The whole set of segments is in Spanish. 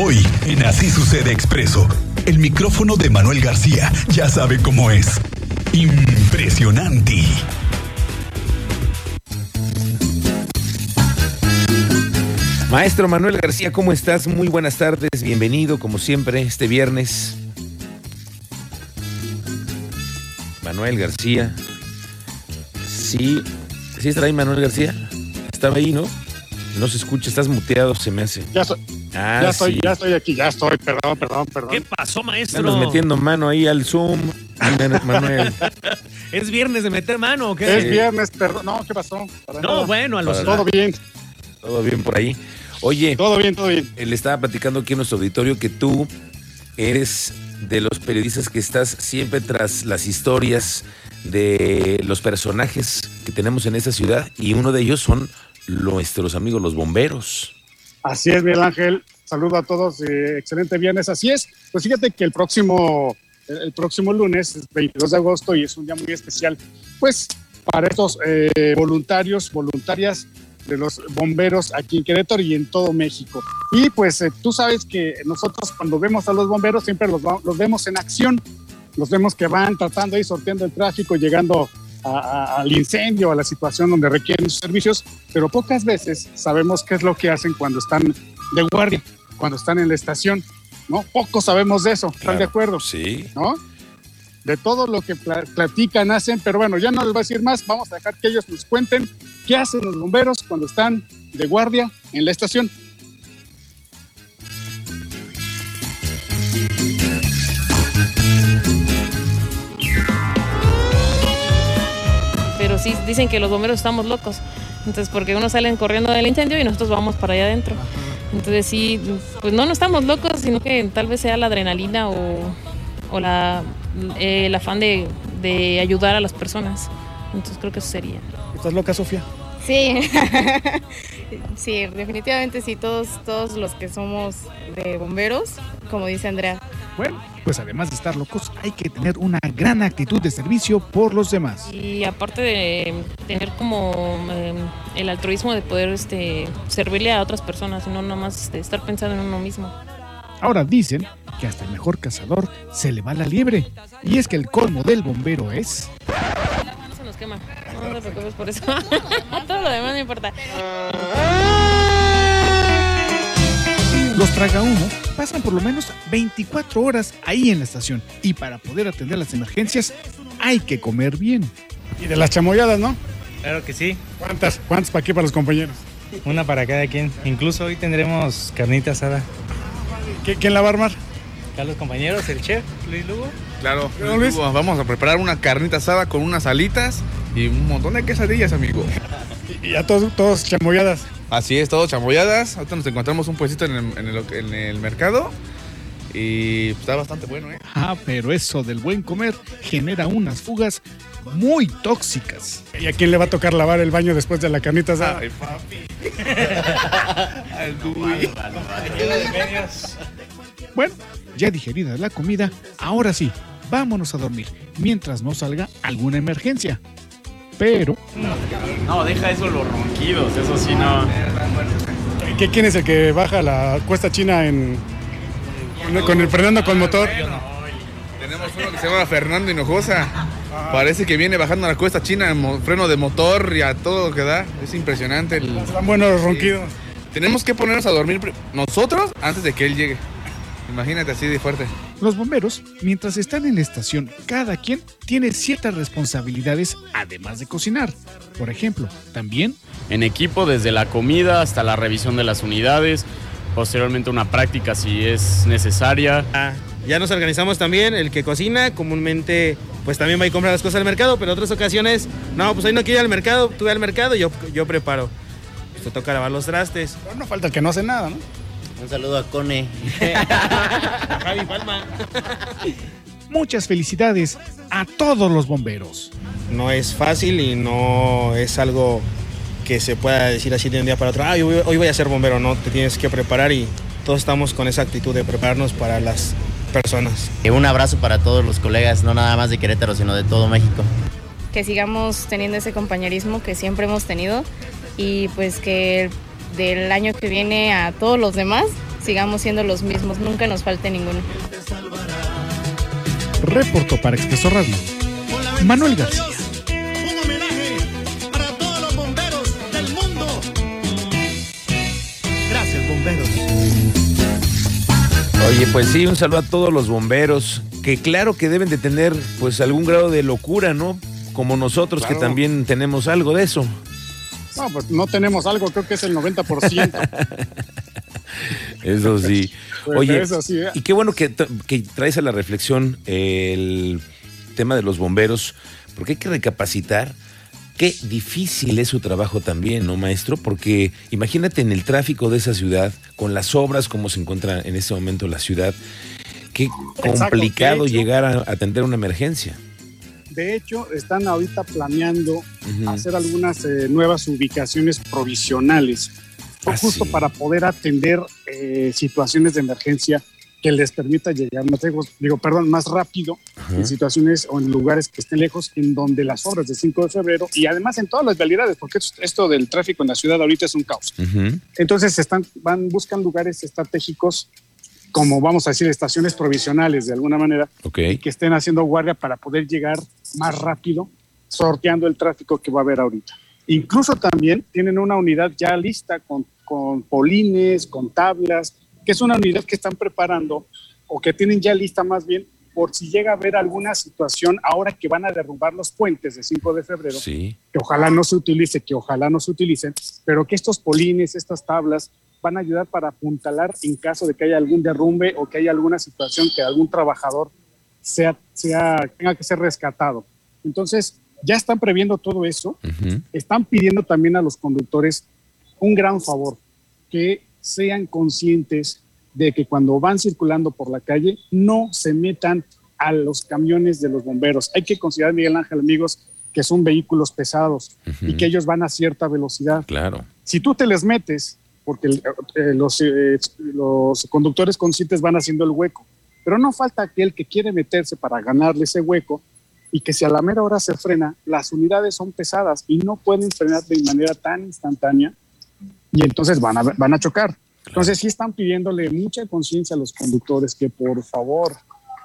Hoy, en Así Sucede Expreso, el micrófono de Manuel García ya sabe cómo es. Impresionante. Maestro Manuel García, ¿cómo estás? Muy buenas tardes, bienvenido como siempre este viernes. Manuel García. Sí, ¿sí está ahí Manuel García? Estaba ahí, ¿no? No se escucha, estás muteado, se me hace. Ya, soy, Ah, ya, estoy, ya estoy aquí, ya estoy, perdón, perdón, perdón. ¿Qué pasó, maestro? Andas metiendo mano ahí al Zoom. Manuel. ¿Es viernes de meter mano o qué? Es viernes, perdón. No, ¿qué pasó? Para No, nada. bueno, a los... Todo bien, ¿Todo bien por ahí? Oye, todo bien, todo bien. le estaba platicando aquí en nuestro auditorio que tú eres de los periodistas que estás siempre tras las historias de los personajes que tenemos en esa ciudad y uno de ellos son nuestros amigos los bomberos. Así es, Miguel Ángel. Saludo a todos. excelente viernes. Así es. Pues fíjate que el próximo, el, próximo lunes, es 22 de agosto, y es un día muy especial, pues para estos eh, voluntarios, voluntarias de los bomberos aquí en Querétaro y en todo México. Y pues eh, tú sabes que nosotros cuando vemos a los bomberos siempre los, los vemos en acción, los vemos que van tratando y sorteando el tráfico, llegando a- al incendio, a la situación donde requieren sus servicios, pero pocas veces sabemos qué es lo que hacen cuando están de guardia, cuando están en la estación, ¿no? Poco sabemos de eso, ¿están Claro. de acuerdo? Sí. ¿No? De todo lo que pla- platican, hacen, pero bueno, ya no les voy a decir más, vamos a dejar que ellos nos cuenten qué hacen los bomberos cuando están de guardia en la estación. Pero sí dicen que los bomberos estamos locos. Entonces, porque unos salen corriendo del incendio y nosotros vamos para allá adentro. Entonces, sí, pues no, no estamos locos, sino que tal vez sea la adrenalina o, o la, eh, el afán de, de ayudar a las personas. Entonces, creo que eso sería. ¿Estás loca, Sofía? Sí, sí, definitivamente sí, todos, todos los que somos de bomberos, como dice Andrea. Bueno, pues además de estar locos, hay que tener una gran actitud de servicio por los demás. Y aparte de tener como eh, el altruismo de poder este, servirle a otras personas y no nada más este, estar pensando en uno mismo. Ahora dicen que hasta el mejor cazador se le va la liebre. Y es que el colmo del bombero es... No se nos quema. No, no te preocupes por eso. Todo lo demás no importa. Los tragahumo pasan por lo menos 24 horas ahí en la estación. Y para poder atender las emergencias hay que comer bien. Y de las chamoyadas, ¿no? Claro que sí, ¿Cuántas? ¿Cuántas para aquí para los compañeros? una para cada quien. Incluso hoy tendremos carnita asada. ¿Qui- ¿Quién la va a armar? Acá los compañeros, el chef Luis Lugo. Claro, ¿Pero, Luis? Vamos a preparar una carnita asada con unas alitas y un montón de quesadillas, amigo. Y, y a todos, todos chamoyadas. Así es, todo chamoyadas. Ahorita nos encontramos un puestito en el, en el- en el mercado y pues, está bastante bueno, ¿eh? Ah, pero eso del buen comer genera unas fugas muy tóxicas. ¿Y a quién le va a tocar lavar el baño después de la carnita asada? Ay, papi. Al. Bueno, ya digerida la comida, ahora sí, vámonos a dormir, mientras no salga alguna emergencia. Pero No, deja eso los ronquidos, eso sí no. ¿Qué- ¿Quién es el que baja la cuesta china en con- con el frenando con motor? Tenemos uno que se llama Fernando Hinojosa. Parece que viene bajando la cuesta china en freno de motor y a todo lo que da. Es impresionante. el- Están buenos los ronquidos. Tenemos que ponernos a dormir nosotros antes de que él llegue. Imagínate así de fuerte. Los bomberos, mientras están en la estación, cada quien tiene ciertas responsabilidades además de cocinar. Por ejemplo, también En equipo, desde la comida hasta la revisión de las unidades, posteriormente una práctica si es necesaria. Ah, ya nos organizamos también, el que cocina comúnmente pues también va y compra las cosas al mercado, pero otras ocasiones, no, pues hoy no quiero ir al mercado, tú ve al mercado y yo, yo preparo. Pues te toca lavar los trastes. Pero no falta el que no hace nada, ¿no? Un saludo a Cone. Javi Palma. muchas felicidades a todos los bomberos. No es fácil y no es algo que se pueda decir así de un día para otro, ah, hoy, hoy voy a ser bombero, no, te tienes que preparar y todos estamos con esa actitud de prepararnos para las personas. Eh, Un abrazo para todos los colegas, no nada más de Querétaro, sino de todo México. Que sigamos teniendo ese compañerismo que siempre hemos tenido y pues que del año que viene a todos los demás sigamos siendo los mismos, nunca nos falte ninguno. Reportó para Expreso Radio. Manuel García. Gracias, bomberos. Oye, pues sí, un saludo a todos los bomberos, que claro que deben de tener pues algún grado de locura, ¿no? Como nosotros que también tenemos algo de eso. No, pues no tenemos algo, creo que es el 90%. Eso sí. Pues, Oye, eso sí, ¿eh? y qué bueno que, que traes a la reflexión el tema de los bomberos, porque hay que recapacitar qué difícil es su trabajo también, ¿no, maestro? Porque imagínate en el tráfico de esa ciudad, con las obras como se encuentra en este momento la ciudad, qué complicado llegar a atender una emergencia. De hecho, están ahorita planeando hacer algunas eh, nuevas ubicaciones provisionales, Ah, justo sí. para poder atender eh, situaciones de emergencia que les permita llegar más lejos, digo, perdón, más rápido Ajá. en situaciones o en lugares que estén lejos, en donde las obras de 5 de febrero y además en todas las vialidades, porque esto- esto del tráfico en la ciudad ahorita es un caos. Entonces están, van, buscan lugares estratégicos, como vamos a decir, estaciones provisionales de alguna manera, Ok. que estén haciendo guardia para poder llegar más rápido, sorteando el tráfico que va a haber ahorita. Incluso también tienen una unidad ya lista con, con polines, con tablas, que es una unidad que están preparando o que tienen ya lista más bien por si llega a haber alguna situación ahora que van a derrumbar los puentes de 5 de febrero, Sí. que ojalá no se utilice, que ojalá no se utilicen, pero que estos polines, estas tablas, van a ayudar para apuntalar en caso de que haya algún derrumbe o que haya alguna situación que algún trabajador sea, sea, tenga que ser rescatado. Entonces, ya están previendo todo eso, están pidiendo también a los conductores un gran favor, que sean conscientes de que cuando van circulando por la calle no se metan a los camiones de los bomberos. Hay que considerar, Miguel Ángel, amigos, que son vehículos pesados y que ellos van a cierta velocidad. Claro. Si tú te les metes, porque eh, los, eh, los conductores conscientes van haciendo el hueco, pero no falta aquel que quiere meterse para ganarle ese hueco y que si a la mera hora se frena, las unidades son pesadas y no pueden frenar de manera tan instantánea y entonces van a, van a chocar. Entonces sí están pidiéndole mucha conciencia a los conductores que por favor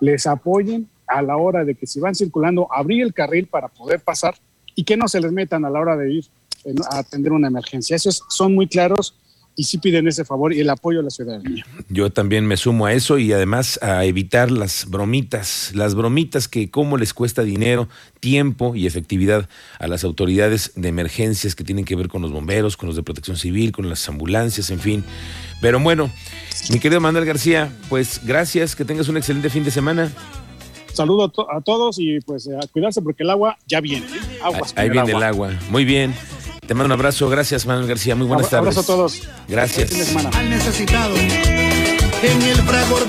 les apoyen a la hora de que si van circulando, abrir el carril para poder pasar y que no se les metan a la hora de ir eh, a atender una emergencia. Esos son muy claros y sí piden ese favor y el apoyo a la ciudadanía. Yo también me sumo a eso y además a evitar las bromitas, las bromitas que cómo les cuesta dinero, tiempo y efectividad a las autoridades de emergencias que tienen que ver con los bomberos, con los de protección civil, con las ambulancias, en fin. Pero bueno, mi querido Manuel García, pues gracias, que tengas un excelente fin de semana. Saludo a, to- a todos y pues a cuidarse porque el agua ya viene. ¿eh? Aguas Ahí el viene agua. el agua. Muy bien. Te mando un abrazo. Gracias, Manuel García. Muy buenas Abra- tardes. Abrazo a todos. Gracias. Al necesitado. En el fragor